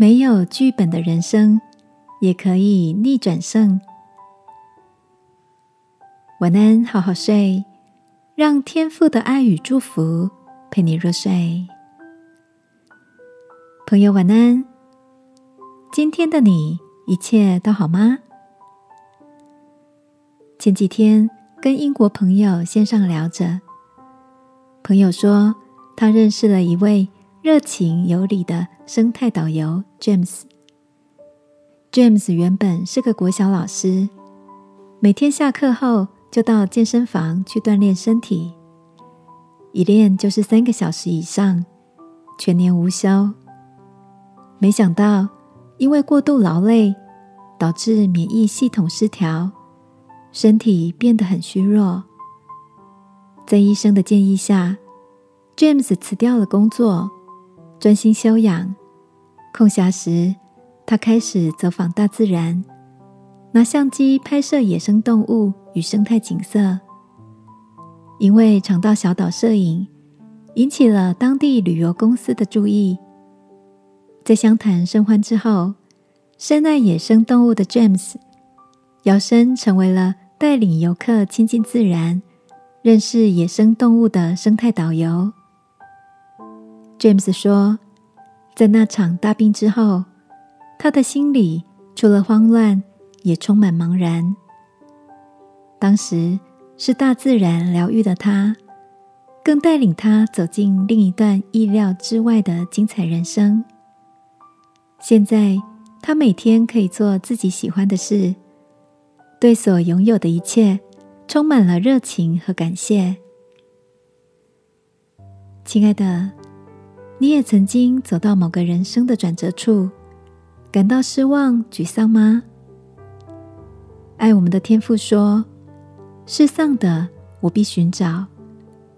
没有剧本的人生也可以逆转胜。晚安，好好睡，让天父的爱与祝福陪你入睡。朋友，晚安。今天的你一切都好吗？前几天跟英国朋友线上聊着，朋友说他认识了一位热情有礼的生态导游 James。James 原本是个国小老师，每天下课后就到健身房去锻炼身体，一练就是三个小时以上，全年无休。没想到，因为过度劳累，导致免疫系统失调，身体变得很虚弱。在医生的建议下，James 辞掉了工作，专心休养。空暇时，他开始走访大自然，拿相机拍摄野生动物与生态景色。因为常到小岛摄影，引起了当地旅游公司的注意。在相谈甚欢之后，深爱野生动物的 James 摇身成为了带领游客亲近自然、认识野生动物的生态导游。James 说，在那场大病之后，他的心里除了慌乱，也充满茫然。当时是大自然疗愈的他，更带领他走进另一段意料之外的精彩人生。现在，他每天可以做自己喜欢的事，对所拥有的一切充满了热情和感谢。亲爱的，你也曾经走到某个人生的转折处，感到失望、沮丧吗？爱我们的天父说：“失丧的，我必寻找；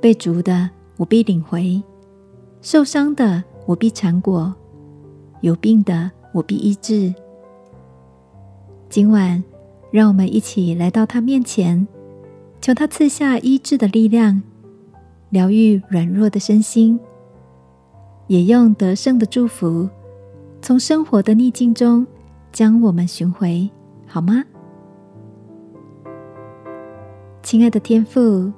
被逐的，我必领回；受伤的，我必缠果。”有病的，我必医治。今晚，让我们一起来到他面前，求他赐下医治的力量，疗愈软弱的身心，也用得胜的祝福，从生活的逆境中将我们寻回，好吗？亲爱的天父，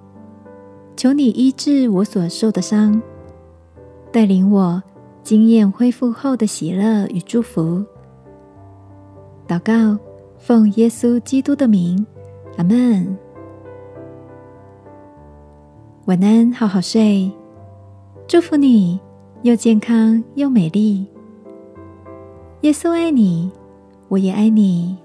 求你医治我所受的伤，带领我。经验恢复后的喜乐与祝福，祷告，奉耶稣基督的名，阿门。晚安，好好睡，祝福你又健康又美丽。耶稣爱你，我也爱你。